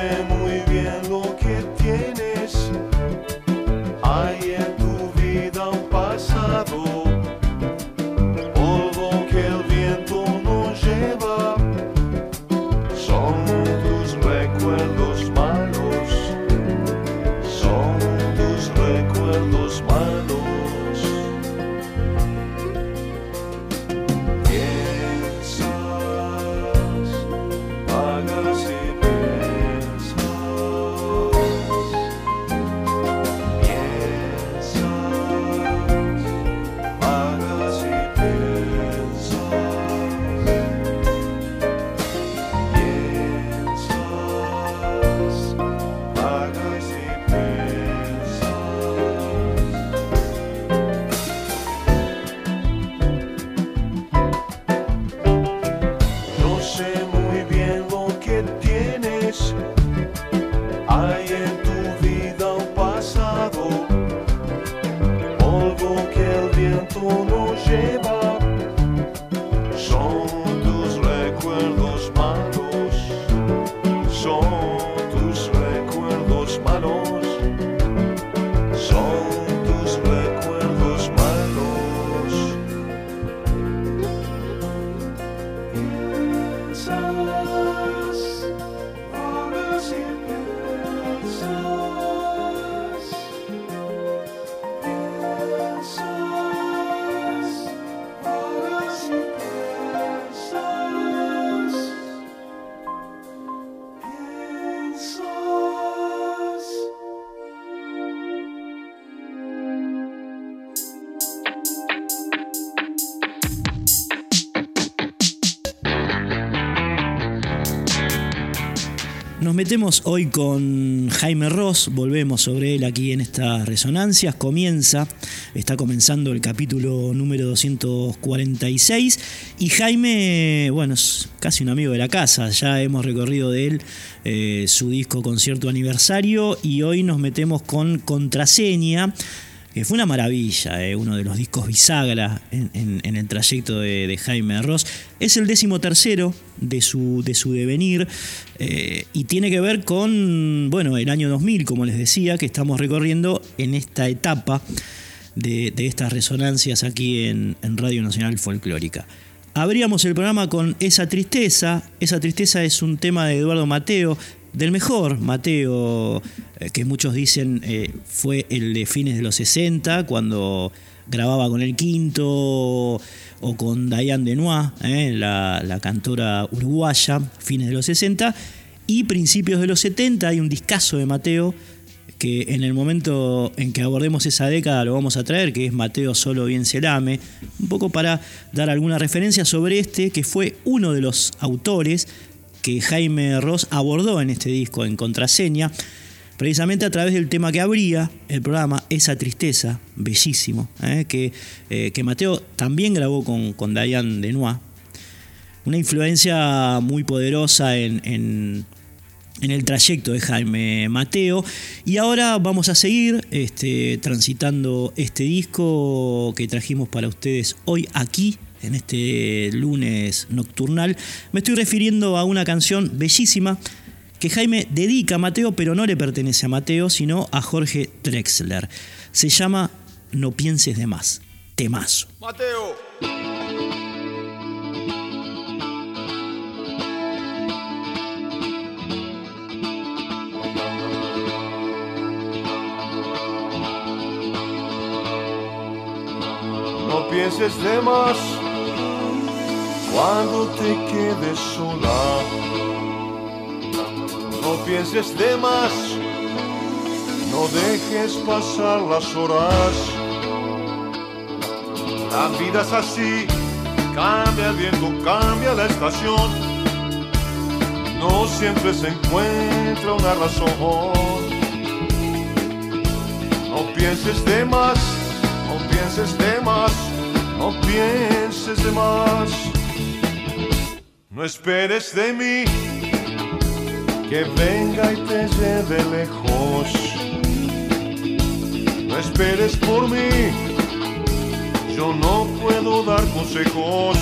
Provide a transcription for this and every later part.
Yo Nos metemos hoy con Jaime Ross, volvemos sobre él aquí en estas resonancias. Comienza, está comenzando el capítulo número 246 y Jaime, bueno, es casi un amigo de la casa, ya hemos recorrido de él eh, su disco concierto aniversario y hoy nos metemos con Contraseña que fue una maravilla, eh, uno de los discos bisagra en, el trayecto de, Jaime Ross. Es el décimo tercero de su, de su devenir eh, y tiene que ver con, bueno, el año 2000, como les decía, que estamos recorriendo en esta etapa de, de estas resonancias aquí en, en Radio Nacional Folclórica. Abríamos el programa con Esa Tristeza. Esa Tristeza es un tema de Eduardo Mateo, del mejor Mateo, eh, que muchos dicen eh, fue el de fines de los 60, cuando grababa con el Quinto o con Diane Denois, eh, la, cantora uruguaya, fines de los 60, y principios de los 70 hay un discazo de Mateo que en el momento en que abordemos esa década lo vamos a traer, que es Mateo Solo Bien Selame, un poco para dar alguna referencia sobre este, que fue uno de los autores que Jaime Ross abordó en este disco en contraseña, precisamente a través del tema que abría el programa, Esa Tristeza, bellísimo, ¿eh? que, eh, que, Mateo también grabó con, con Diane. Una influencia muy poderosa en en el trayecto de Jaime Mateo. Y ahora vamos a seguir este, transitando este disco que trajimos para ustedes hoy aquí, en este lunes nocturnal. Me estoy refiriendo a una canción bellísima que Jaime dedica a Mateo, pero no le pertenece a Mateo, sino a Jorge Drexler. Se llama No pienses de más. Temazo. Mateo. No pienses de más cuando te quedes sola. No pienses de más, no dejes pasar las horas. La vida es así, cambia el viento, cambia la estación. No siempre se encuentra una razón. No pienses de más no pienses de más, no pienses de más. No esperes de mí que venga y te lleve lejos. No esperes por mí, yo no puedo dar consejos.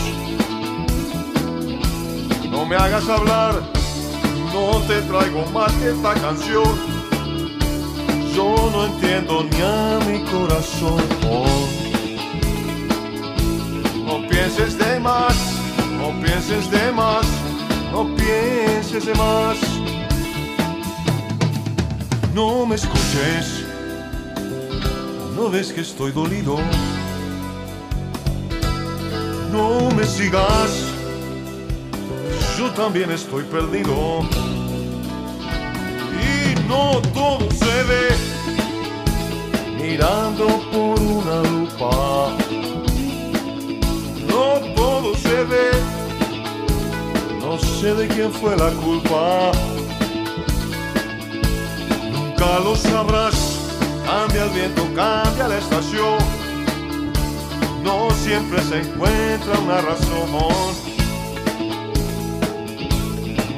No me hagas hablar, no te traigo más que esta canción yo no entiendo ni a mi corazón. No pienses de más, no pienses de más, no pienses de más. No me escuches, no ves que estoy dolido. No me sigas, yo también estoy perdido no todo se ve mirando por una lupa. No todo se ve, no sé de quién fue la culpa. Nunca lo sabrás, cambia el viento, cambia la estación. No siempre se encuentra una razón.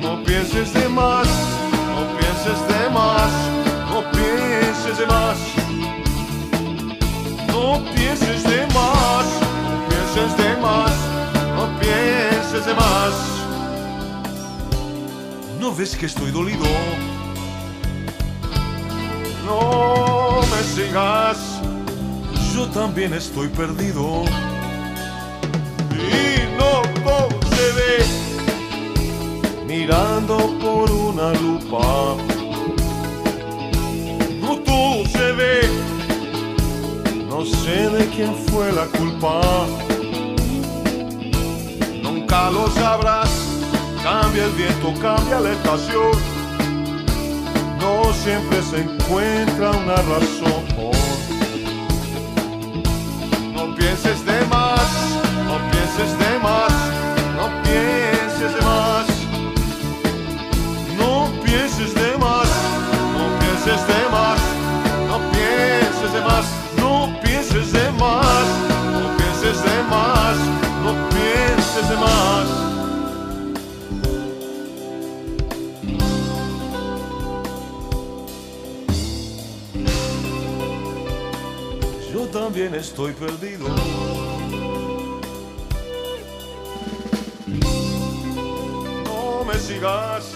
No pienses de más pienses de más, no pienses de más. No pienses de más, no pienses de más, no pienses de más. ¿No ves que estoy dolido? No me sigas, yo también estoy perdido. Y no ve mirando por una lupa se ve. No sé de quién fue la culpa. Nunca lo sabrás. Cambia el viento, cambia la estación. No siempre se encuentra una razón. No pienses de más, no pienses de más, no pienses de más. No pienses de más, no pienses de más pienses de más, no pienses de más, no pienses de más, no pienses de más. También estoy perdido. No me sigas.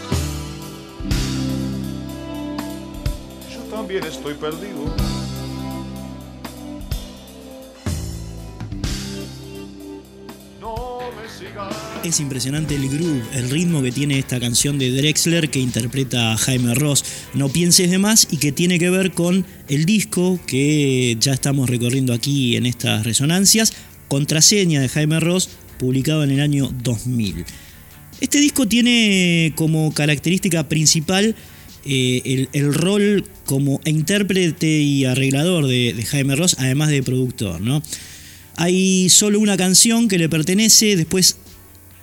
Yo también estoy perdido. Es impresionante el groove, el ritmo que tiene esta canción de Drexler que interpreta Jaime Ross. No pienses de más y que tiene que ver con el disco que ya estamos recorriendo aquí en estas resonancias, Contraseña de Jaime Ross, publicado en el año 2000. Este disco tiene como característica principal eh, el, rol como intérprete y arreglador de, Jaime Ross, además de productor. ¿no? Hay solo una canción que le pertenece, después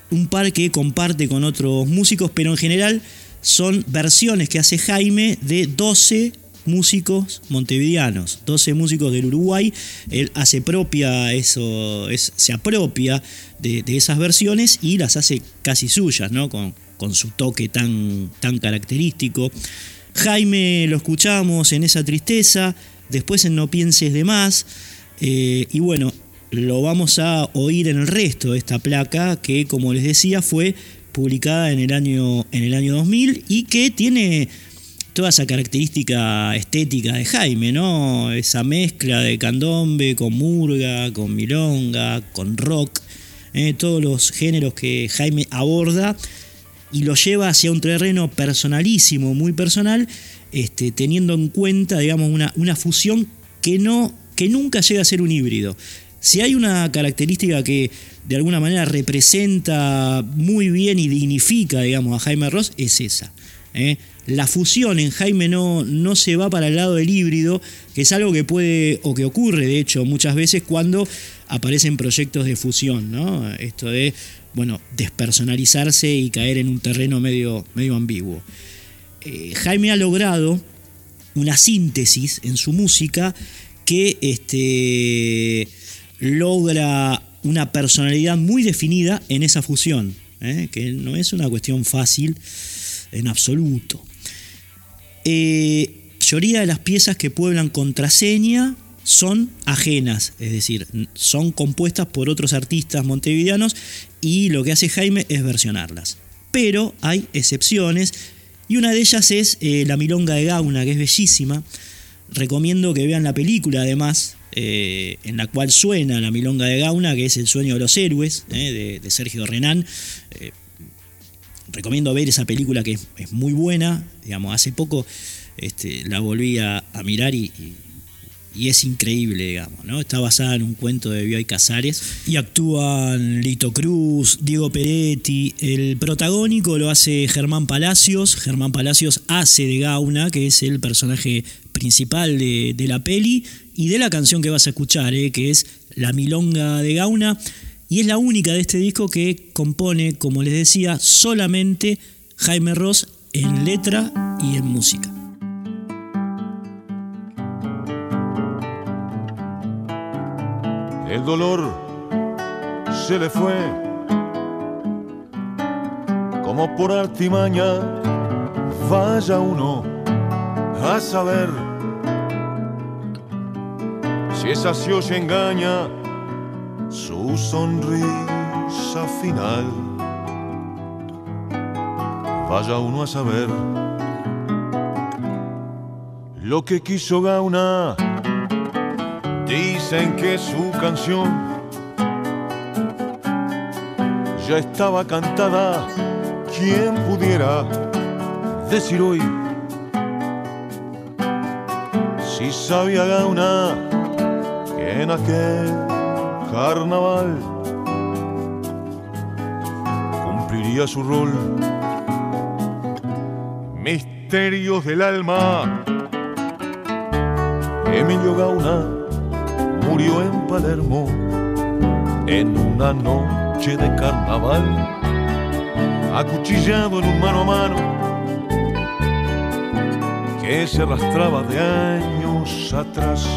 un par que comparte con otros músicos, pero en general son versiones que hace Jaime de 12 músicos montevideanos, 12 músicos del Uruguay. Él hace propia eso, se apropia de, esas versiones y las hace casi suyas, ¿no? Con, su toque tan, tan característico. Jaime lo escuchamos en esa tristeza, después en No pienses de más, eh, y bueno, lo vamos a oír en el resto de esta placa que, como les decía, fue publicada en el año, en el año 2000 y que tiene toda esa característica estética de Jaime, ¿no? Esa mezcla de candombe con murga, con milonga, con rock, ¿eh? todos los géneros que Jaime aborda y lo lleva hacia un terreno personalísimo, muy personal, este, teniendo en cuenta, digamos, una, una fusión que, no, que nunca llega a ser un híbrido. Si hay una característica que de alguna manera representa muy bien y dignifica, digamos, a Jaime Ross, es esa. ¿eh? La fusión en Jaime no, no se va para el lado del híbrido, que es algo que puede o que ocurre, de hecho, muchas veces cuando aparecen proyectos de fusión, ¿no? Esto de, bueno, despersonalizarse y caer en un terreno medio, medio ambiguo. Eh, Jaime ha logrado una síntesis en su música que este, logra una personalidad muy definida en esa fusión, ¿eh? que no es una cuestión fácil en absoluto. Eh, mayoría de las piezas que pueblan contraseña son ajenas, es decir, son compuestas por otros artistas montevideanos y lo que hace Jaime es versionarlas. Pero hay excepciones y una de ellas es eh, La Milonga de Gauna, que es bellísima. Recomiendo que vean la película además, eh, en la cual suena la milonga de Gauna, que es El sueño de los héroes, eh, de, Sergio Renán. Eh, recomiendo ver esa película que es, muy buena. Digamos, hace poco este, la volví a, mirar y, es increíble, digamos, ¿no? Está basada en un cuento de Bioy Casares y actúan Lito Cruz, Diego Peretti. El protagónico lo hace Germán Palacios. Germán Palacios hace de Gauna, que es el personaje principal de, de la peli y de la canción que vas a escuchar, eh, que es La Milonga de Gauna, y es la única de este disco que compone, como les decía, solamente Jaime Ross en letra y en música. El dolor se le fue como por artimaña, vaya uno a saber si esa se engaña su sonrisa final. Vaya uno a saber lo que quiso Gauna. Dicen que su canción ya estaba cantada. ¿Quién pudiera decir hoy si sabía Gauna? En aquel carnaval cumpliría su rol. Misterios del alma. Emilio Gauna murió en Palermo en una noche de carnaval, acuchillado en un mano a mano que se arrastraba de años atrás.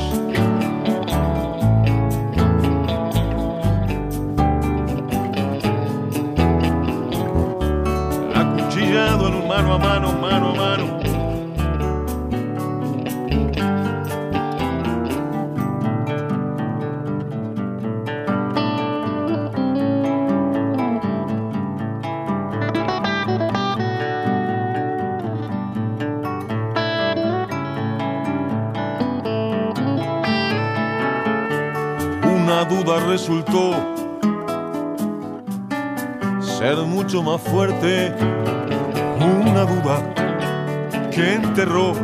Resultó ser mucho más fuerte. Una duda que enterró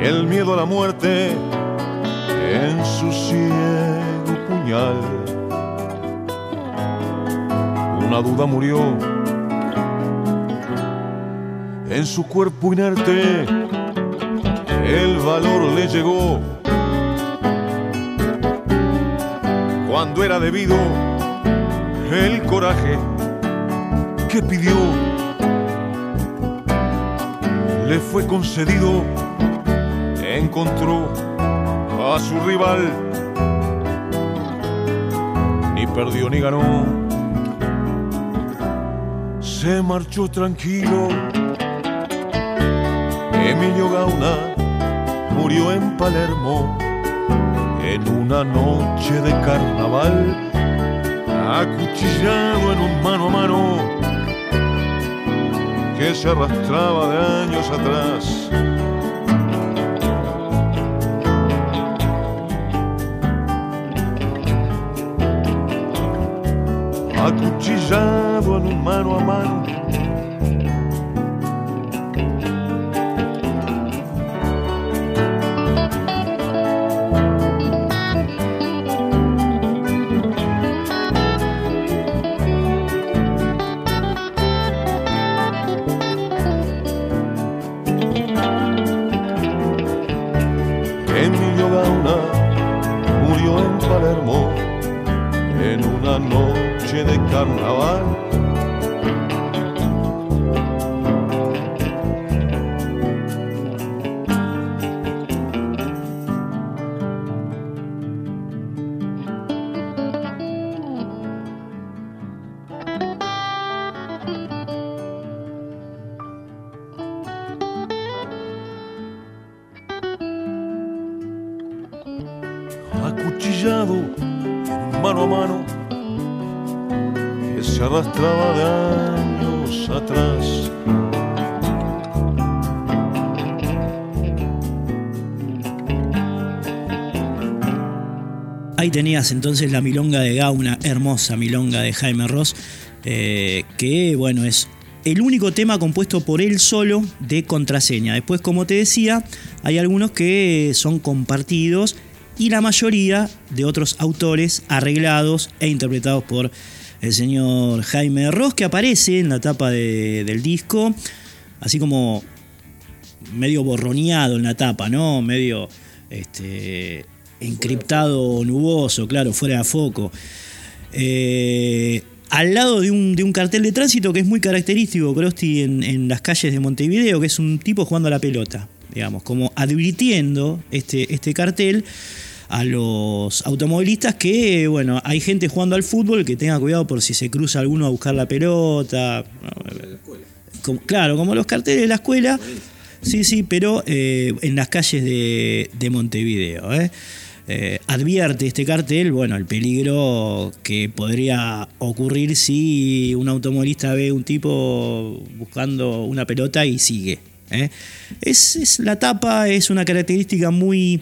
el miedo a la muerte en su ciego puñal. Una duda murió en su cuerpo inerte. El valor le llegó cuando era debido el coraje que pidió. Le fue concedido encontró a su rival ni perdió ni ganó. Se marchó tranquilo. Emilio Gauna murió en Palermo en una noche de carnaval, acuchillado en un mano a mano que se arrastraba de años atrás. Acuchillado en un mano a mano tenías entonces la milonga de Gauna, hermosa milonga de Jaime Ross, eh, que bueno, es el único tema compuesto por él solo de contraseña. Después, como te decía, hay algunos que son compartidos y la mayoría de otros autores arreglados e interpretados por el señor Jaime Ross, que aparece en la tapa del disco, así como medio borroneado en la tapa, ¿no? Medio este, encriptado nuboso, claro, fuera de foco. Eh, al lado de un, cartel de tránsito que es muy característico, Crosti, en, las calles de Montevideo, que es un tipo jugando a la pelota, digamos, como advirtiendo este, este cartel a los automovilistas que, bueno, hay gente jugando al fútbol que tenga cuidado por si se cruza alguno a buscar la pelota. claro, como los carteles de la escuela. Sí, sí, pero eh, en las calles de, de Montevideo. ¿eh? Eh, advierte este cartel, bueno, el peligro que podría ocurrir si un automovilista ve un tipo buscando una pelota y sigue. ¿Eh? Es, la tapa, es una característica muy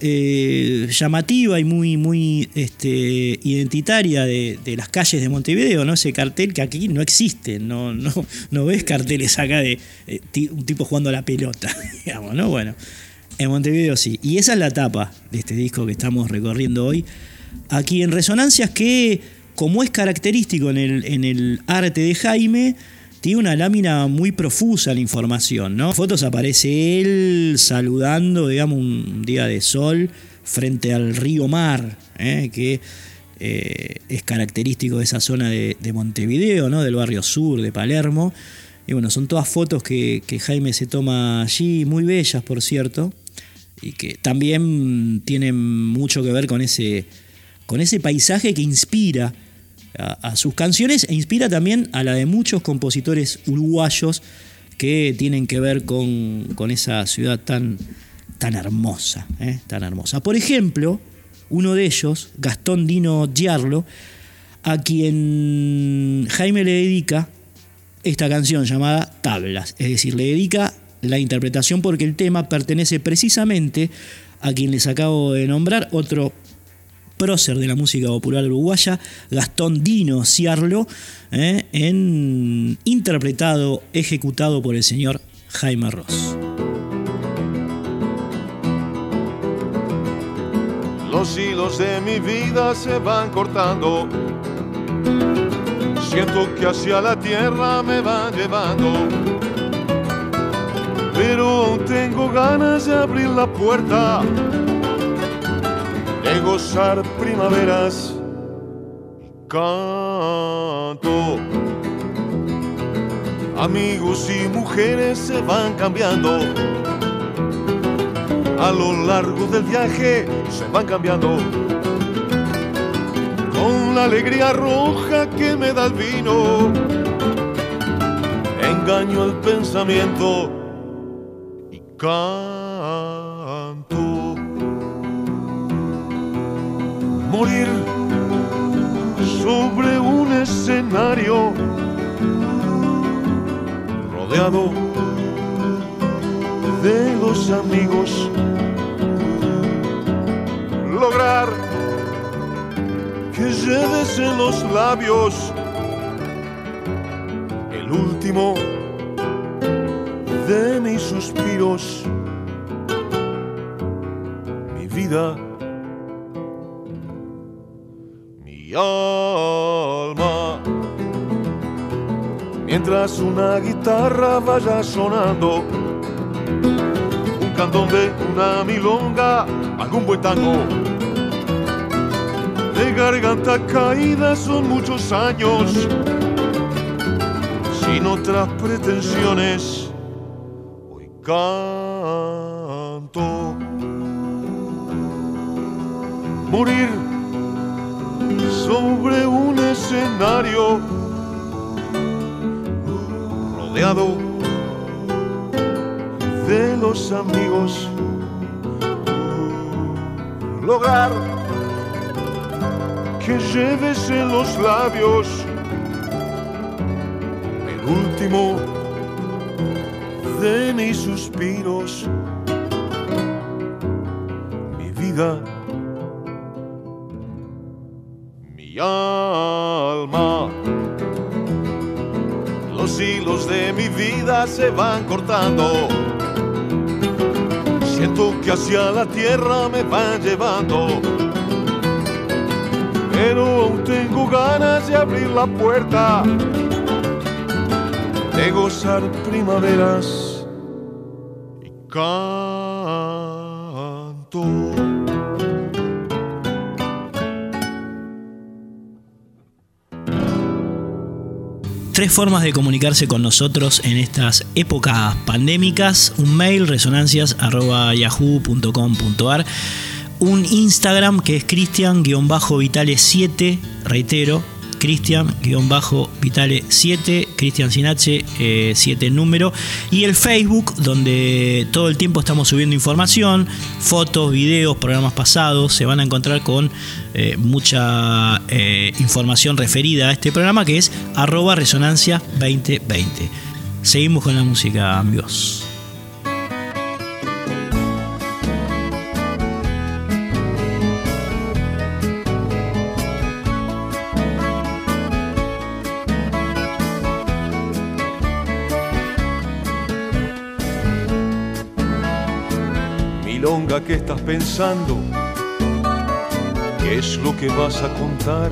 eh, llamativa y muy, muy este, identitaria de, las calles de Montevideo, ¿no? Ese cartel que aquí no existe, no, no, no ves carteles acá de un tipo jugando a la pelota, digamos, ¿no? Bueno. En Montevideo sí. Y esa es la tapa de este disco que estamos recorriendo hoy. Aquí en Resonancias que, como es característico en el, en el arte de Jaime, tiene una lámina muy profusa la información, ¿no? En fotos aparece él saludando, digamos, un día de sol frente al río Mar, ¿eh? que eh, es característico de esa zona de, Montevideo, ¿no? Del barrio sur de Palermo. Y bueno, son todas fotos que, que Jaime se toma allí, muy bellas, por cierto y que también tienen mucho que ver con ese, con ese paisaje que inspira a, sus canciones e inspira también a la de muchos compositores uruguayos que tienen que ver con, esa ciudad tan, tan hermosa, ¿eh? tan hermosa. Por ejemplo, uno de ellos, Gastón Dino Giarlo, a quien Jaime le dedica esta canción llamada Tablas, es decir, le dedica la interpretación porque el tema pertenece precisamente a quien les acabo de nombrar, otro prócer de la música popular uruguaya, Gastón Dino Ciarlo, eh, en, interpretado, ejecutado por el señor Jaime Ross. Los hilos de mi vida se van cortando. Siento que hacia la tierra me van llevando pero tengo ganas de abrir la puerta, de gozar primaveras. Canto. Amigos y mujeres se van cambiando. A lo largo del viaje se van cambiando. Con la alegría roja que me da el vino, engaño el pensamiento y canto. Morir sobre un escenario rodeado de los amigos. Lograr que lleves en los labios el último de mis suspiros. Mi vida, alma mientras una guitarra vaya sonando, un candombe, una milonga, algún buen tango. De garganta caída son muchos años, sin otras pretensiones, hoy canto. Morir sobre un escenario rodeado de los amigos. Lograr que lleves en los labios el último de mis suspiros. Mi vida, alma los hilos de mi vida se van cortando. Siento que hacia la tierra me van llevando. Pero aún tengo ganas de abrir la puerta, de gozar primaveras y canto. Tres formas de comunicarse con nosotros en estas épocas pandémicas. Un mail, resonancias.yahoo.com.ar. Un Instagram que es cristian-vitale7, reitero, Cristian-Vitale7, Cristian sin H, 7 en número. Y el Facebook, donde todo el tiempo estamos subiendo información, fotos, videos, programas pasados. Se van a encontrar con eh, mucha eh, información referida a este programa que es arroba resonancia 2020. Seguimos con la música, amigos. Milonga, ¿qué estás pensando? ¿Qué es lo que vas a contar?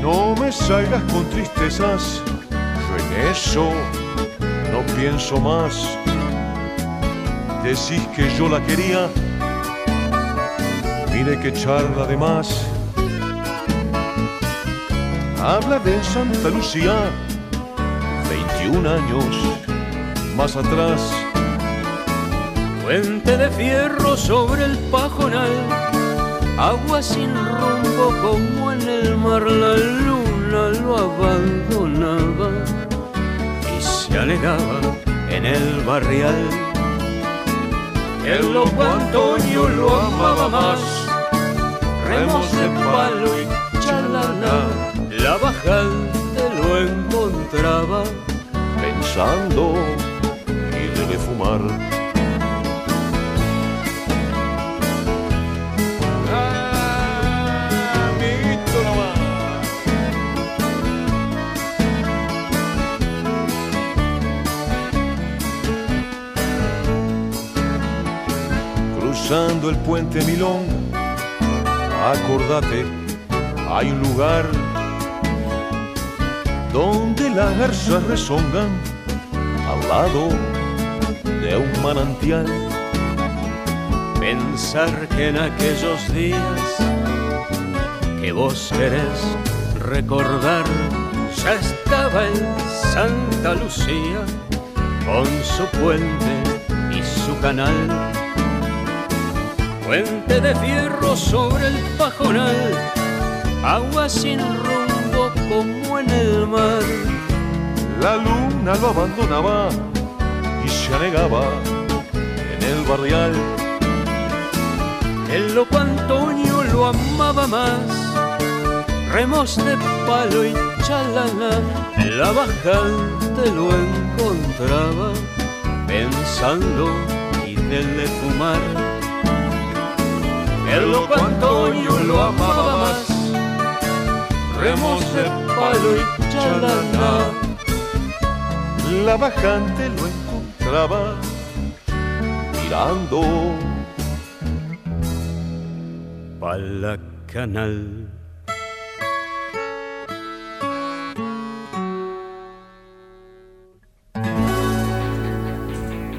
No me salgas con tristezas, yo en eso no pienso más. Decís que yo la quería, mire que charla de más. Habla de Santa Lucía, 21 años más atrás. Puente de fierro sobre el pajonal, agua sin rumbo como en el mar, la luna lo abandonaba y se alegaba en el barrial. El loco Antonio lo amaba más, remos de palo y chalana, la bajante lo encontraba pensando y debe fumar. El puente Milón, acordate, hay un lugar donde las garzas rezongan al lado de un manantial. Pensar que en aquellos días que vos querés recordar ya estaba en Santa Lucía con su puente y su canal. Puente de fierro sobre el pajonal, agua sin rumbo como en el mar. La luna lo abandonaba y se anegaba en el barrial. El loco Antonio lo amaba más, remos de palo y chalana, la bajante lo encontraba pensando y de fumar. El loco Antonio lo amaba más, remos de palo y chalana, La bajante lo encontraba mirando pa' la canal.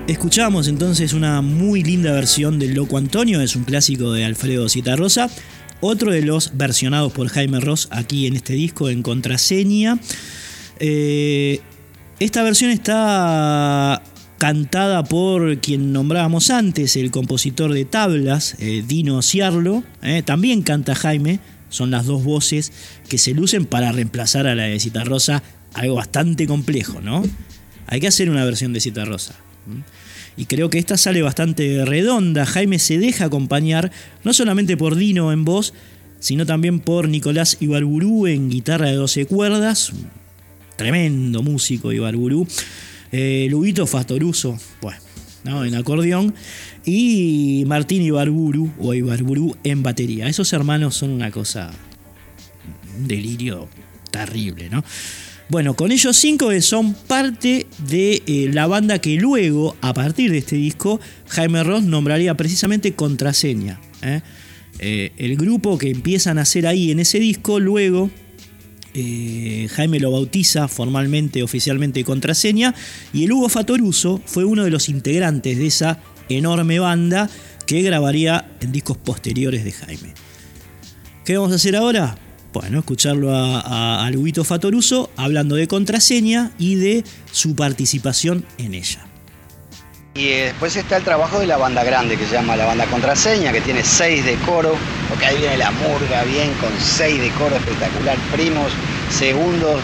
Escuchamos entonces una muy linda versión del Loco Antonio, es un clásico de Alfredo Citarrosa, otro de los versionados por Jaime Ross aquí en este disco en contraseña. Eh, esta versión está cantada por quien nombrábamos antes, el compositor de tablas, eh, Dino Ciarlo. eh, también canta Jaime, son las dos voces que se lucen para reemplazar a la de Citarrosa, algo bastante complejo, ¿no? Hay que hacer una versión de Citarrosa. ¿m? Y creo que esta sale bastante redonda. Jaime se deja acompañar no solamente por Dino en voz, sino también por Nicolás Ibarburú en guitarra de 12 cuerdas. Tremendo músico Ibarburú. Eh, Fastoruso, bueno, ¿no? en acordeón. Y Martín Ibarburu o Ibarburu en batería. Esos hermanos son una cosa. un delirio terrible, ¿no? Bueno, con ellos cinco son parte de eh, la banda que luego, a partir de este disco, Jaime Ross nombraría precisamente Contraseña. ¿eh? Eh, el grupo que empiezan a hacer ahí en ese disco, luego Jaime lo bautiza formalmente, oficialmente Contraseña, y el Hugo Fatoruso fue uno de los integrantes de esa enorme banda que grabaría en discos posteriores de Jaime. ¿Qué vamos a hacer ahora? Bueno, escucharlo a, a, Fatoruso hablando de contraseña y de su participación en ella. Y eh, después está el trabajo de la banda grande que se llama la banda contraseña, que tiene seis de coro, porque ahí viene la murga bien con seis de coro espectacular, primos, segundos,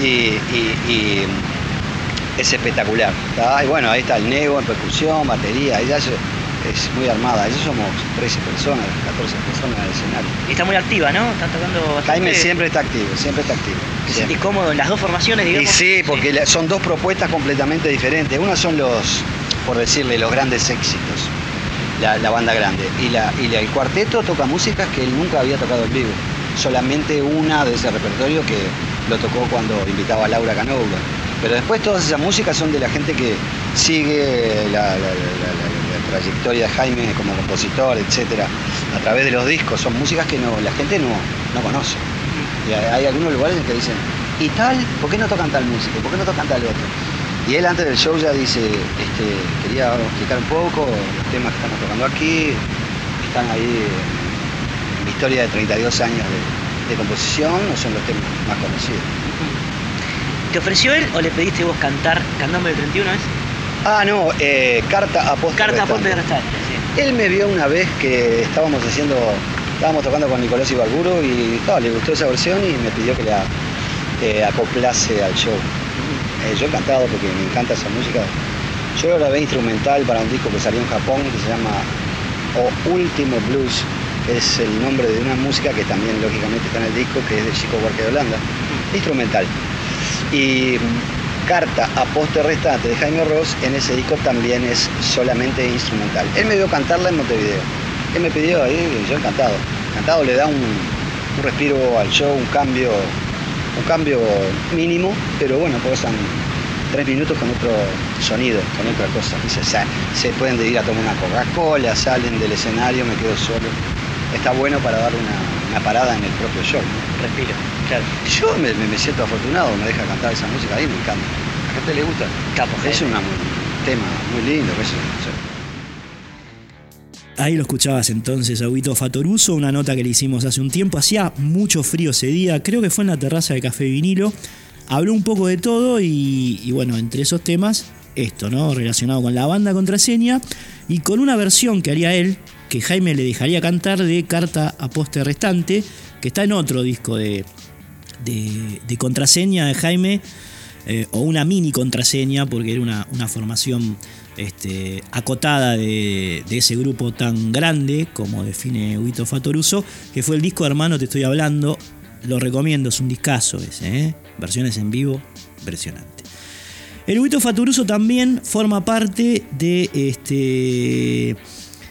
y, y- y es espectacular. Y bueno, ahí está el nego en percusión, batería, ella es, es muy armada, ellos somos 13 personas, 14 personas en el escenario. Y está muy activa, ¿no? Están tocando bastante. Jaime siempre está activo, siempre está activo. ¿Te siempre. sentís cómodo en las dos formaciones, Y digamos? sí, porque son dos propuestas completamente diferentes. Una son los, por decirle, los grandes éxitos, la, la banda grande. Y, la, y la- el cuarteto toca músicas que él nunca había tocado en vivo. Solamente una de ese repertorio que lo tocó cuando invitaba a Laura Canova. Pero después todas esas músicas son de la gente que sigue la trayectoria de Jaime como compositor, etcétera, a través de los discos. Son músicas que no, la gente no, no conoce. Y hay, algunos lugares en que dicen, ¿y tal? ¿Por qué no tocan tal música? ¿Por qué no tocan tal otro? Y él antes del show ya dice, este, quería explicar un poco los temas que estamos tocando aquí, están ahí en la historia de 32 años de, composición, no son los temas más conocidos. ¿Te ofreció él o le pediste vos cantar Candombe del 31 es? Ah, no, eh, carta a posta Carta a restante. posta de restante, sí. Él me vio una vez que estábamos haciendo, estábamos tocando con Nicolás Ibarburo y le gustó esa versión y me pidió que la eh, acoplase al show. Eh, yo encantado porque me encanta esa música. Yo la grabé instrumental para un disco que salió en Japón que se llama O Último Blues, es el nombre de una música que también lógicamente está en el disco, que es de Chico Buarque de Holanda, instrumental. Y Carta a poste restante de Jaime Ross en ese disco también es solamente instrumental. Él me vio cantarla en Montevideo. Él me pidió ahí, yo encantado. Encantado, le da un, un respiro al show, un cambio, un cambio mínimo, pero bueno, pasan tres minutos con otro sonido, con otra cosa. Sa- se pueden ir a tomar una Coca-Cola, salen del escenario, me quedo solo. Está bueno para dar una, una parada en el propio show. ¿no? Respiro, claro. Yo me, me- me siento afortunado, me deja cantar esa música ahí, me encanta. la gente le gusta. Capo, Es un tema muy lindo. Ahí lo escuchabas entonces, Aguito Fatoruso, una nota que le hicimos hace un tiempo. Hacía mucho frío ese día, creo que fue en la terraza de Café Vinilo. Habló un poco de todo y, y bueno, entre esos temas, esto, ¿no? Relacionado con la banda contraseña y con una versión que haría él, que Jaime le dejaría cantar de Carta a Poste Restante, que está en otro disco de, de, contraseña de Jaime, eh, o una mini contraseña, porque era una, una formación este, acotada de, de ese grupo tan grande como define Huito Fatoruso, que fue el disco Hermano Te Estoy Hablando. Lo recomiendo, es un discazo ese, ¿eh? versiones en vivo, impresionante. El Huito Fatoruso también forma parte de este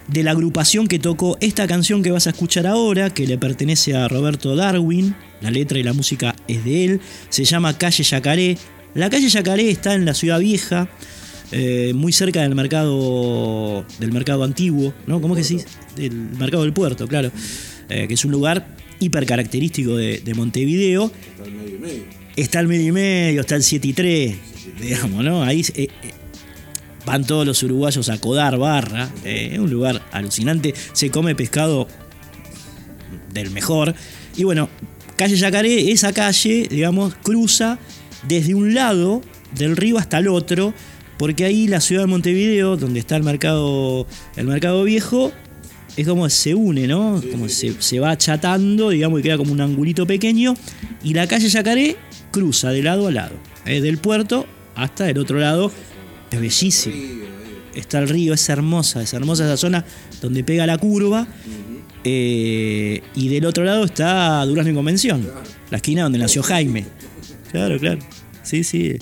de la agrupación que tocó esta canción que vas a escuchar ahora, que le pertenece a Roberto Darwin, la letra y la música es de él, se llama Calle Yacaré. La calle Yacaré está en la ciudad vieja, eh, muy cerca del mercado del mercado antiguo, ¿no? ¿Cómo que sí? Del mercado del puerto, claro. Eh, que es un lugar hiper característico de, de Montevideo. Está el medio y medio, está el 7 y 3, digamos, ¿no? Ahí eh, van todos los uruguayos a codar barra, es un lugar alucinante, se come pescado del mejor. Y bueno, calle Yacaré, esa calle, digamos, cruza desde un lado del río hasta el otro, porque ahí la ciudad de Montevideo, donde está el mercado, el mercado viejo, es como se une, ¿no? como se, se va achatando, digamos, y queda como un angulito pequeño. Y la calle Yacaré cruza de lado a lado, eh, del puerto hasta el otro lado. Es bellísimo. Está el río, es hermosa, es hermosa esa zona donde pega la curva. Eh, y del otro lado está Durazno y Convención, la esquina donde nació Jaime. Claro, claro. Sí, sí.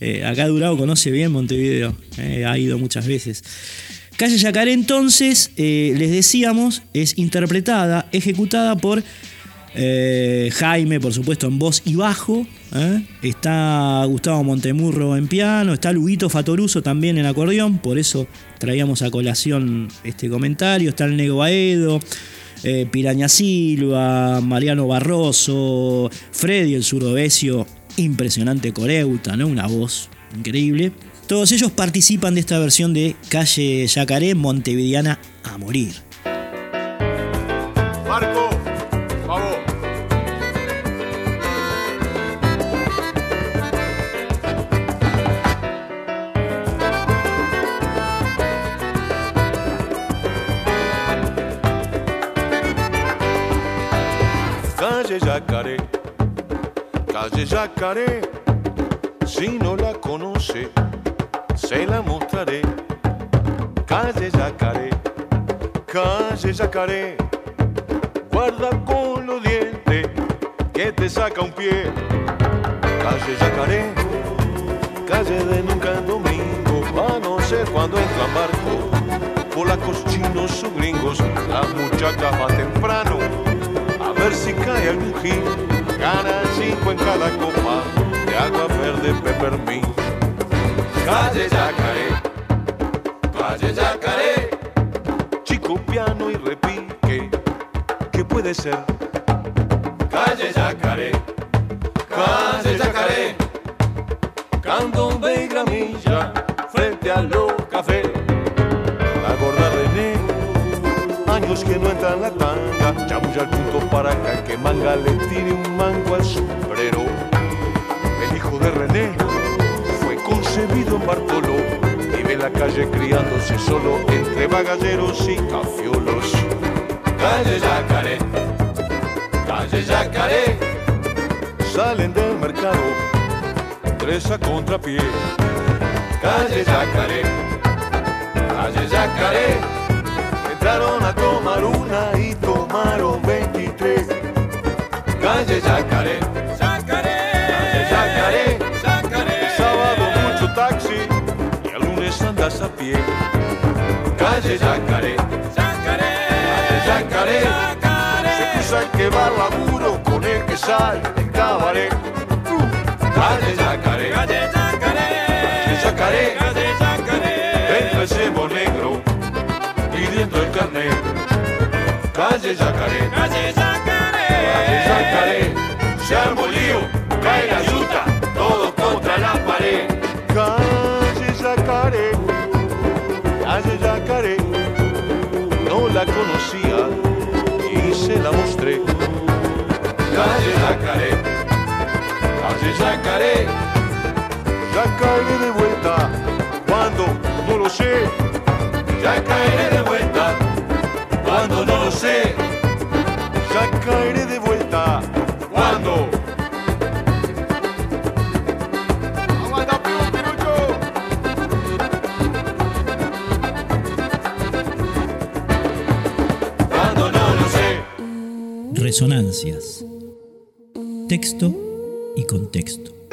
Eh, acá Durado conoce bien Montevideo, eh, ha ido muchas veces. Calle Yacaré entonces, les decíamos, es interpretada, ejecutada por Jaime, por supuesto, en voz y bajo. Está Gustavo Montemurro en piano, está Luguito Fatoruso también en acordeón, por eso traíamos a colación este comentario. Está el Nego Baedo, eh, Piraña Silva, Mariano Barroso, Freddy el Surdovecio, impresionante coreuta, ¿no? Una voz increíble. Todos ellos participan de esta versión de Calle Yacaré, Montevideana a morir. Yacaré, calle Yacaré, si no la conoce, se la mostraré. Calle Yacaré, calle Yacaré, guarda con los dientes que te saca un pie. Calle Yacaré, calle de nunca en domingo, a no ser cuando entran barcos, polacos, chinos o gringos, las muchachas van temprano, ver si cae algún gil, gana cinco en cada copa de agua verde peppermint. Calle Yacaré, calle Yacaré, chico piano y repique, ¿qué puede ser? Calle Yacaré, calle Yacaré, candombe y gramilla frente a los café. Años que no entra en la tanga, chamulla al punto para al que manga le tire un mango al sombrero. El hijo de René fue concebido en Bartoló, vive en la calle criándose solo entre bagalleros y cafiolos. Calle Yacaré, calle Yacaré, salen del mercado, tres a contrapié. Calle Yacaré, calle Yacaré, entraron a tomar una y tomaron 23. Calle Yacaré, calle Yacaré, el sábado mucho taxi y el lunes andas a pie. Calle Yacaré, calle Yacaré, se cruza el que va al laburo con el que sale del cabaret. Uh, Calle Yacaré, calle Yacaré, entra Calle Yacaré, Calle Yacaré, Calle Yacaré, se armó lío, cae la yuta, todos contra la pared. Calle Yacaré, Calle Yacaré, no la conocía y se la mostré. Calle Yacaré, Calle Yacaré, ya caeré de vuelta, cuando no lo sé, ya caeré de vuelta cuando no lo sé, ya caeré de vuelta, sé. Resonancias. Texto y contexto.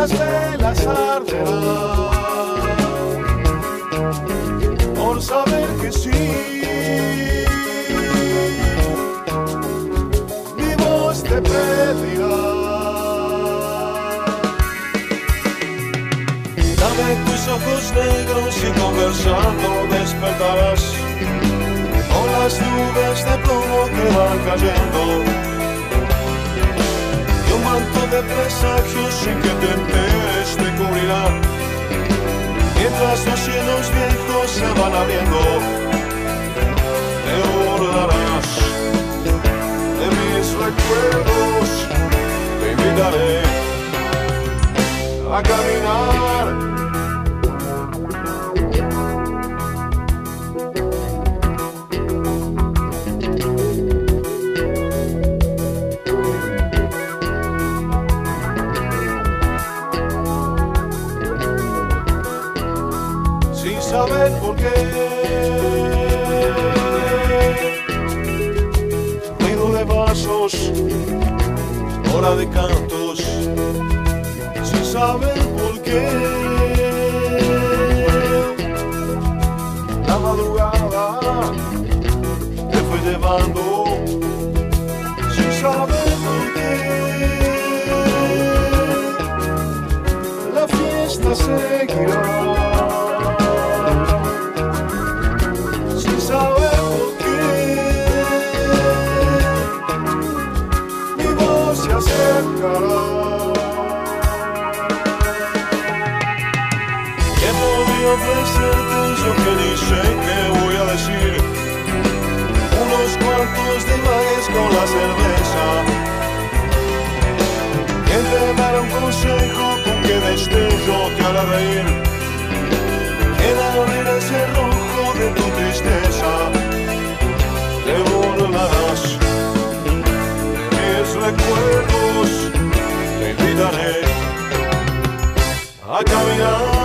Las velas arderán por saber que sí. Mi voz te pedirá. Dame tus ojos negros y conversando despertarás con las nubes de plomo que van cayendo. De presagios sin que te enteres te cubrirá mientras los cielos viejos se van abriendo, te borrarás de mis recuerdos, te invitaré a caminar. Ruido de vasos, hora de cantos, sin saber por qué. La madrugada te fue llevando, sin saber por qué. La fiesta seguirá. Consejo con que destello te hará reír? A caminar.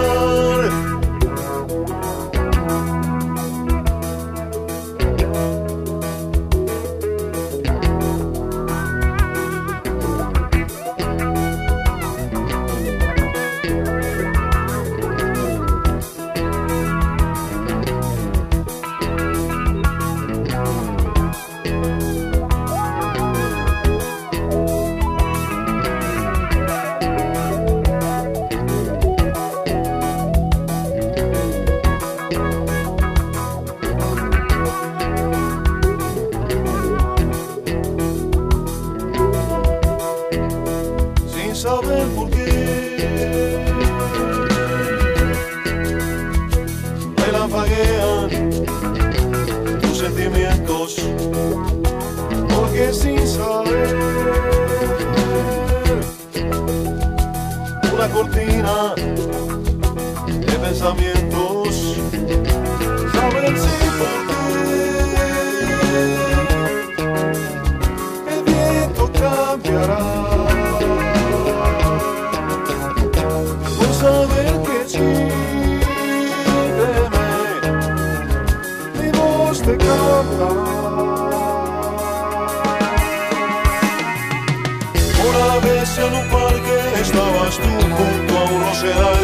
En un parque estabas tú junto a un rosedal,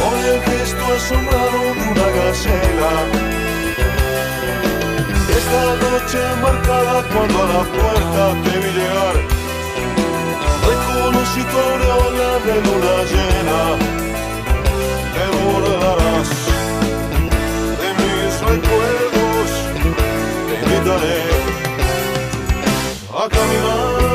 con el gesto asombrado de una gacela. Esta noche marcada cuando a la puerta te vi llegar, reconocí tu aureola de luna llena. Te bordarás de mis recuerdos, te invitaré a caminar.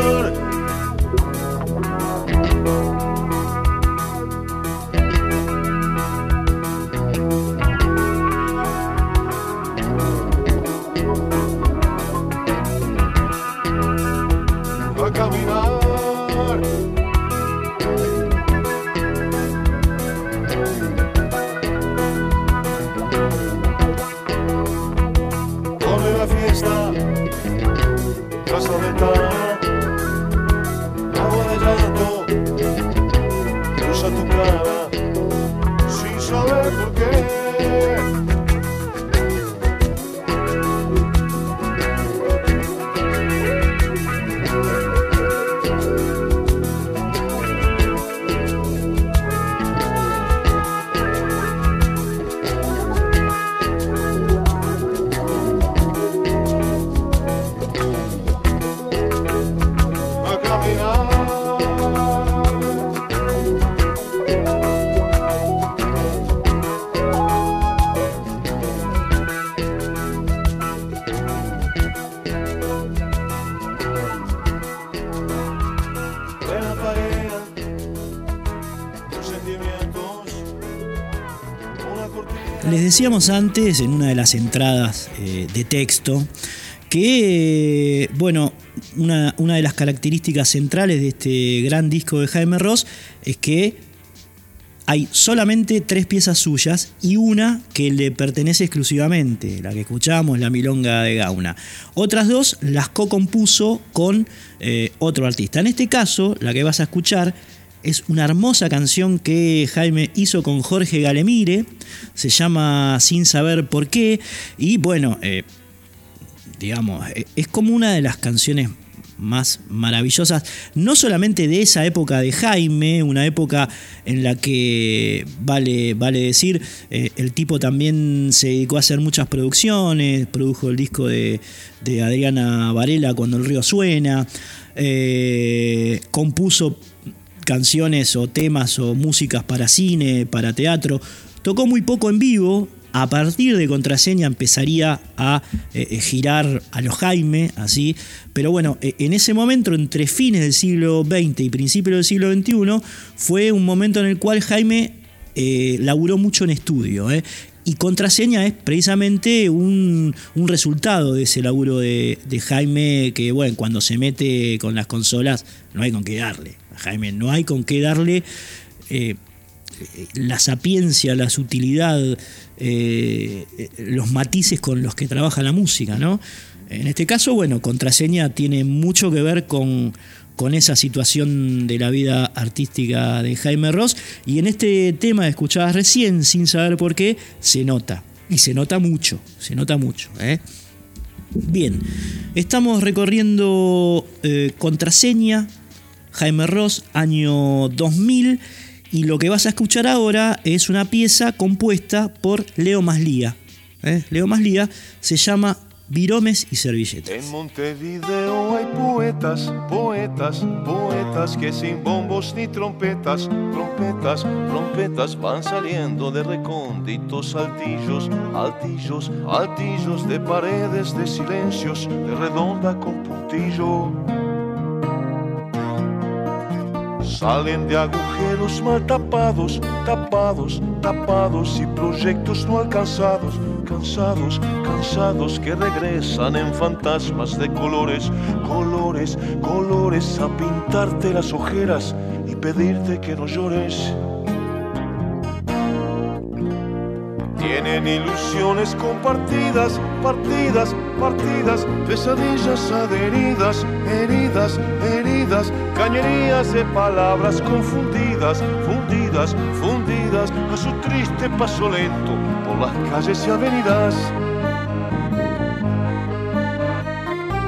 Les decíamos antes, en una de las entradas eh, de texto, que, bueno, una, una de las características centrales de este gran disco de Jaime Ross es que hay solamente tres piezas suyas y una que le pertenece exclusivamente, la que escuchamos, la Milonga de Gauna. Otras dos las co-compuso con eh, otro artista. En este caso, la que vas a escuchar es una hermosa canción que Jaime hizo con Jorge Galemire, se llama Sin saber por qué, y bueno, eh, digamos, eh, es como una de las canciones más maravillosas, no solamente de esa época de Jaime, una época en la que, vale, vale decir, eh, el tipo también se dedicó a hacer muchas producciones, produjo el disco de, de Adriana Varela, Cuando el río suena, compuso canciones o temas o músicas para cine, para teatro, tocó muy poco en vivo, a partir de contraseña empezaría a eh, eh, girar a los Jaime, así. Pero bueno, eh, en ese momento, entre fines del siglo XX y principios del siglo XXI, fue un momento en el cual Jaime eh, laburó mucho en estudio. Y contraseña es precisamente un, un resultado de ese laburo de, de Jaime, que bueno, cuando se mete con las consolas, no hay con qué darle. Jaime no hay con qué darle. eh, la sapiencia, la sutilidad, eh, los matices con los que trabaja la música, ¿no? En este caso, bueno, Contraseña tiene mucho que ver con, con esa situación de la vida artística de Jaime Ross y en este tema escuchabas recién, sin saber por qué, se nota. Y se nota mucho, se nota mucho. ¿eh? Bien, estamos recorriendo eh, Contraseña, Jaime Ross, año 2000, y lo que vas a escuchar ahora es una pieza compuesta por Leo Maslía. ¿eh? Leo Maslía se llama Viromes y Servilletas. En Montevideo hay poetas, poetas, poetas que sin bombos ni trompetas, trompetas, trompetas van saliendo de recónditos altillos, altillos, altillos de paredes de silencios, de redonda con puntillo. Salen de agujeros mal tapados, tapados, tapados y proyectos no alcanzados, cansados, cansados que regresan en fantasmas de colores, colores, colores a pintarte las ojeras y pedirte que no llores. En ilusiones compartidas, partidas, partidas, pesadillas adheridas, heridas, heridas, cañerías de palabras confundidas, fundidas, fundidas a su triste paso lento por las calles y avenidas.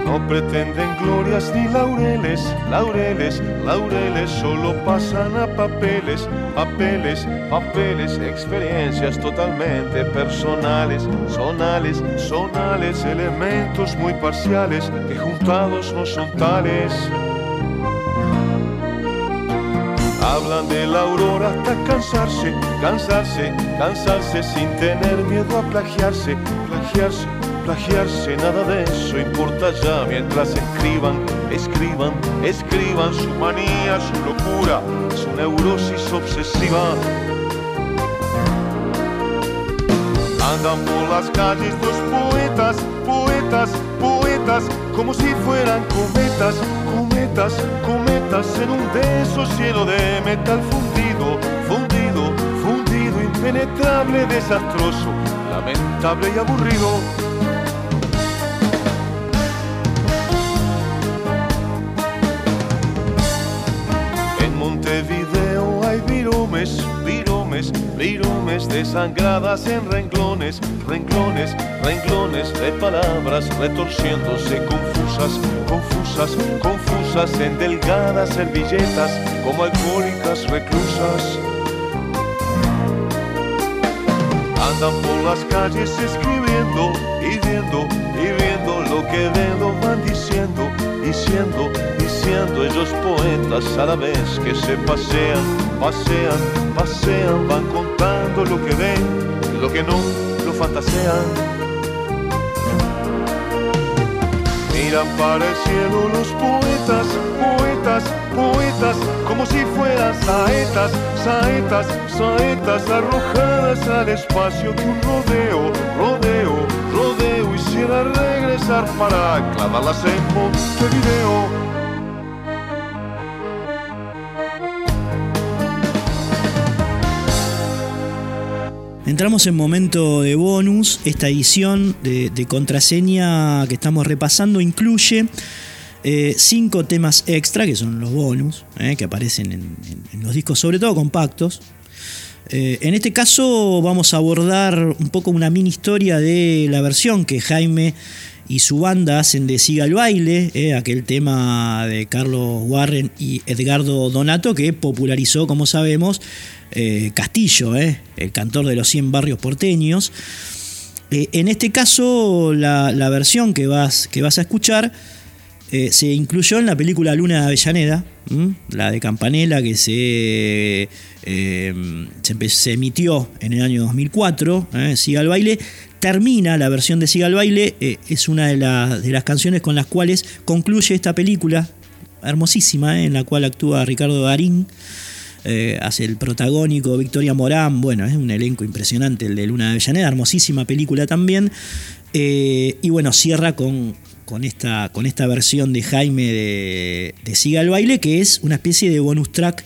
No pretenden glorias ni laureles, laureles, laureles, solo pasan a papeles, papeles, papeles, experiencias totalmente personales, sonales, sonales, elementos muy parciales que juntados no son tales. Hablan de la aurora hasta cansarse, cansarse, cansarse sin tener miedo a plagiarse, plagiarse, plagiarse, nada de eso importa ya mientras escriban, escriban, escriban su manía, su locura, su neurosis obsesiva. Andan por las calles los poetas, poetas, poetas, como si fueran cometas, cometas, cometas en un beso cielo de metal fundido, fundido, fundido, impenetrable, desastroso, lamentable y aburrido. Desangradas en renglones, renglones, renglones de palabras retorciéndose confusas, confusas, confusas en delgadas servilletas como alcohólicas reclusas. Andan por las calles escribiendo y viendo y viendo lo que lo van diciendo, diciendo, diciendo ellos poetas a la vez que se pasean, pasean, pasean, van contando lo que ven, lo que no, lo fantasean. Miran para el cielo los poetas, poetas, poetas, como si fueran saetas, saetas, saetas arrojadas al espacio de un rodeo, rodeo, rodeo. Hiciera regresar para clavarlas en Montevideo. Entramos en momento de bonus. Esta edición de, contraseña que estamos repasando incluye eh, cinco temas extra, que son los bonus, eh, que aparecen en, los discos, sobre todo compactos. Eh, en este caso vamos a abordar un poco una mini historia de la versión que Jaime y su banda hacen de Siga el baile, aquel tema de Carlos Warren y Edgardo Donato que popularizó, como sabemos, eh, Castillo, eh, el cantor de los 100 barrios porteños. Eh, en este caso, la, versión que vas, que vas a escuchar se incluyó en la película Luna de Avellaneda, la de Campanella, que se, se, emitió en el año 2004, ¿eh? Siga el baile. Termina la versión de Siga el baile, es una de, de las canciones con las cuales concluye esta película, hermosísima, en la cual actúa Ricardo Darín. Eh, hace el protagónico Victoria Morán, bueno, es un elenco impresionante el de Luna de Avellaneda, hermosísima película también. Eh, y bueno, cierra con, con, esta, con esta versión de Jaime de, de Siga el baile, que es una especie de bonus track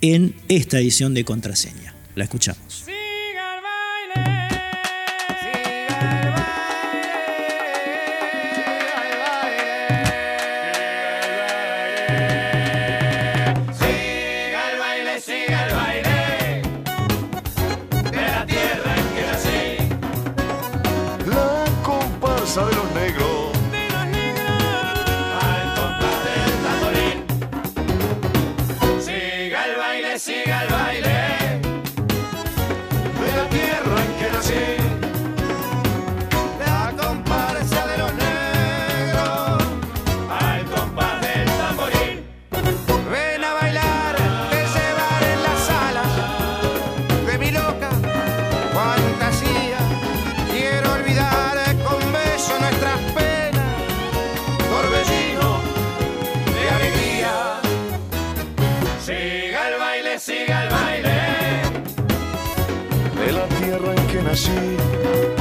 en esta edición de Contraseña. La escuchamos. machine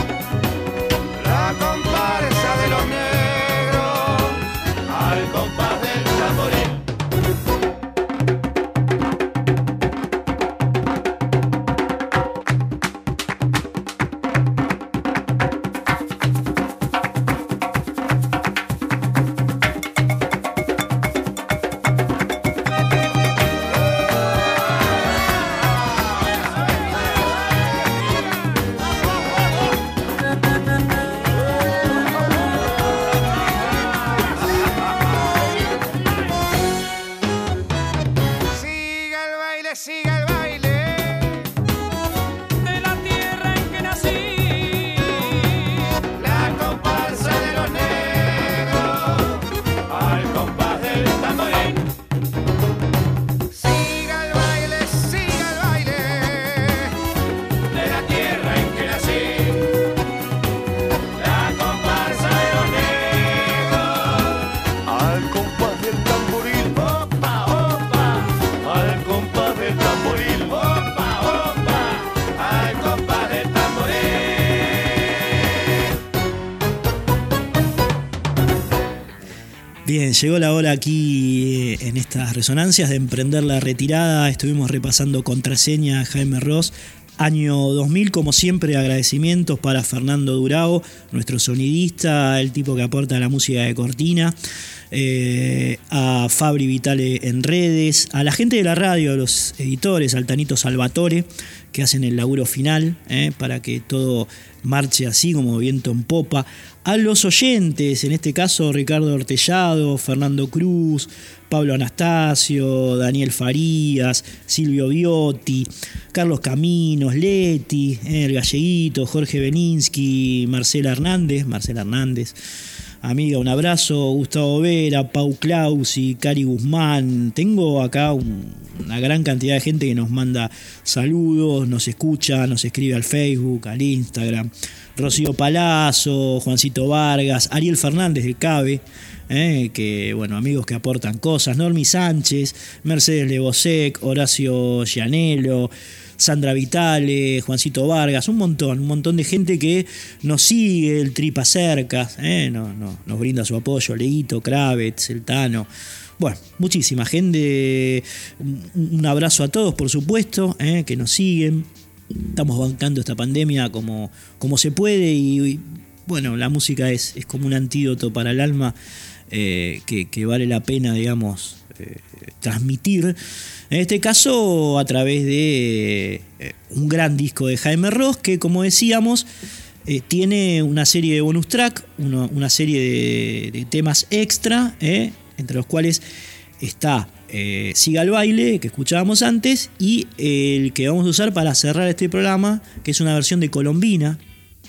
Bien, llegó la hora aquí eh, en estas resonancias de emprender la retirada. Estuvimos repasando contraseña Jaime Ross. Año 2000, como siempre, agradecimientos para Fernando Durao, nuestro sonidista, el tipo que aporta la música de Cortina, eh, a Fabri Vitale en redes, a la gente de la radio, a los editores, al Tanito Salvatore, que hacen el laburo final eh, para que todo marche así como viento en popa, a los oyentes, en este caso Ricardo Ortellado, Fernando Cruz, Pablo Anastasio, Daniel Farías, Silvio Biotti, Carlos Caminos, Leti, el Galleguito, Jorge Beninsky, Marcela Hernández, Marcela Hernández, amiga, un abrazo, Gustavo Vera, Pau Clausi, Cari Guzmán. Tengo acá un- una gran cantidad de gente que nos manda saludos, nos escucha, nos escribe al Facebook, al Instagram. Rocío Palazzo, Juancito Vargas, Ariel Fernández del CABE, eh, que, bueno, amigos que aportan cosas, Normi Sánchez, Mercedes Lebosec, Horacio Gianello, Sandra Vitale, Juancito Vargas, un montón, un montón de gente que nos sigue, el Tripa cerca, eh, no, no, nos brinda su apoyo, Leito, Kravitz, El Tano. Bueno, muchísima gente. Un un abrazo a todos, por supuesto, eh, que nos siguen. Estamos bancando esta pandemia como, como se puede y, y, bueno, la música es, es como un antídoto para el alma eh, que, vale la pena, digamos, eh, transmitir. En este caso, a través de eh, un gran disco de Jaime Ross, que como decíamos, tiene una serie de bonus track, una serie de, temas extra, entre los cuales está Siga el baile, que escuchábamos antes, y el que vamos a usar para cerrar este programa, que es una versión de Colombina,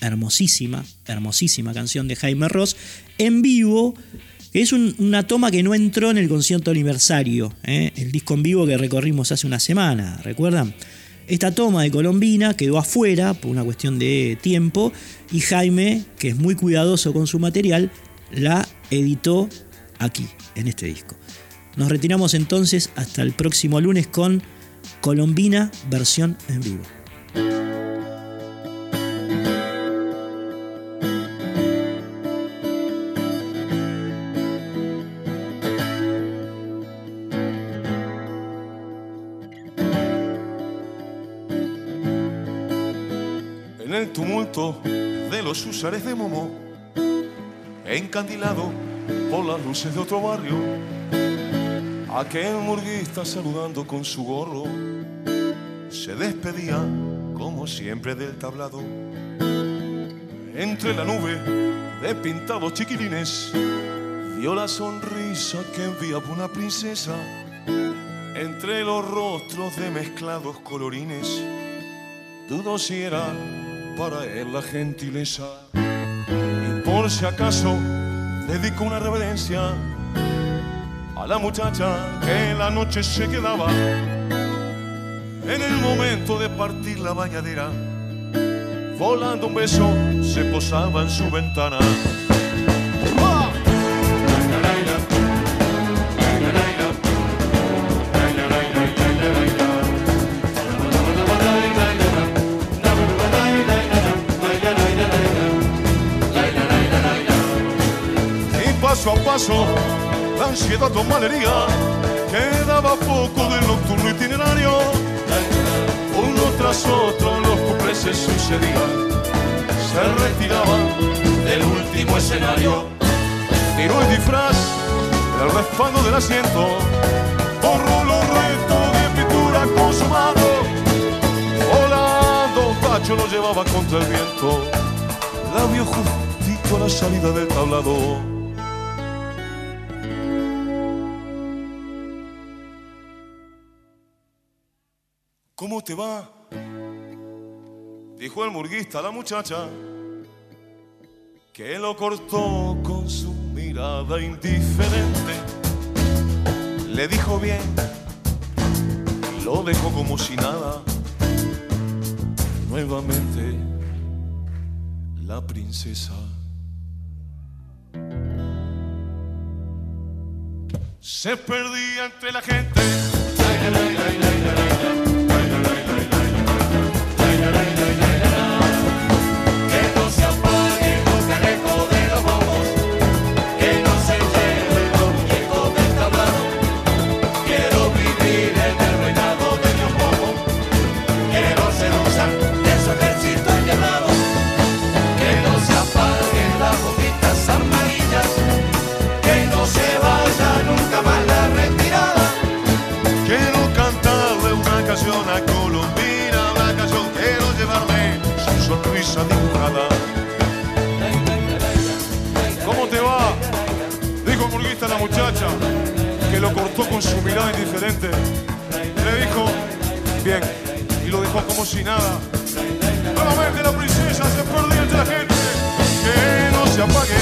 hermosísima, hermosísima canción de Jaime Ross, en vivo, es un- una toma que no entró en el concierto aniversario, ¿eh? el disco en vivo que recorrimos hace una semana, ¿recuerdan? Esta toma de Colombina quedó afuera por una cuestión de tiempo y Jaime, que es muy cuidadoso con su material, la editó aquí, en este disco. Nos retiramos entonces hasta el próximo lunes con Colombina versión en vivo. Usares de Momo, encandilado por las luces de otro barrio, aquel murguista saludando con su gorro, se despedía como siempre del tablado. Entre la nube de pintados chiquilines, dio la sonrisa que enviaba una princesa. Entre los rostros de mezclados colorines, Dudo si era para él la gentileza. Y por si acaso dedico una reverencia a la muchacha que en la noche se quedaba en el momento de partir la bañadera. Volando un beso se posaba en su ventana. A paso la ansiedad o malería quedaba poco del nocturno itinerario. Uno tras otro los cuplés se sucedían se retiraban del último escenario. Tiró el disfraz del respaldo del asiento borró los restos de pintura con su mano. Volando Pacho lo llevaba contra el viento la vio justito a la salida del tablado. Te va? Dijo el murguista a la muchacha que lo cortó con su mirada indiferente. Le dijo bien lo dejó como si nada. Nuevamente la princesa. Se perdía entre la gente. sonrisa dibujada. ¿Cómo te va? Dijo el murguista a la muchacha, que lo cortó con su mirada indiferente. Le dijo, bien, y lo dejó como si nada. Nuevamente la princesa se perdió entre la gente. Que no se apague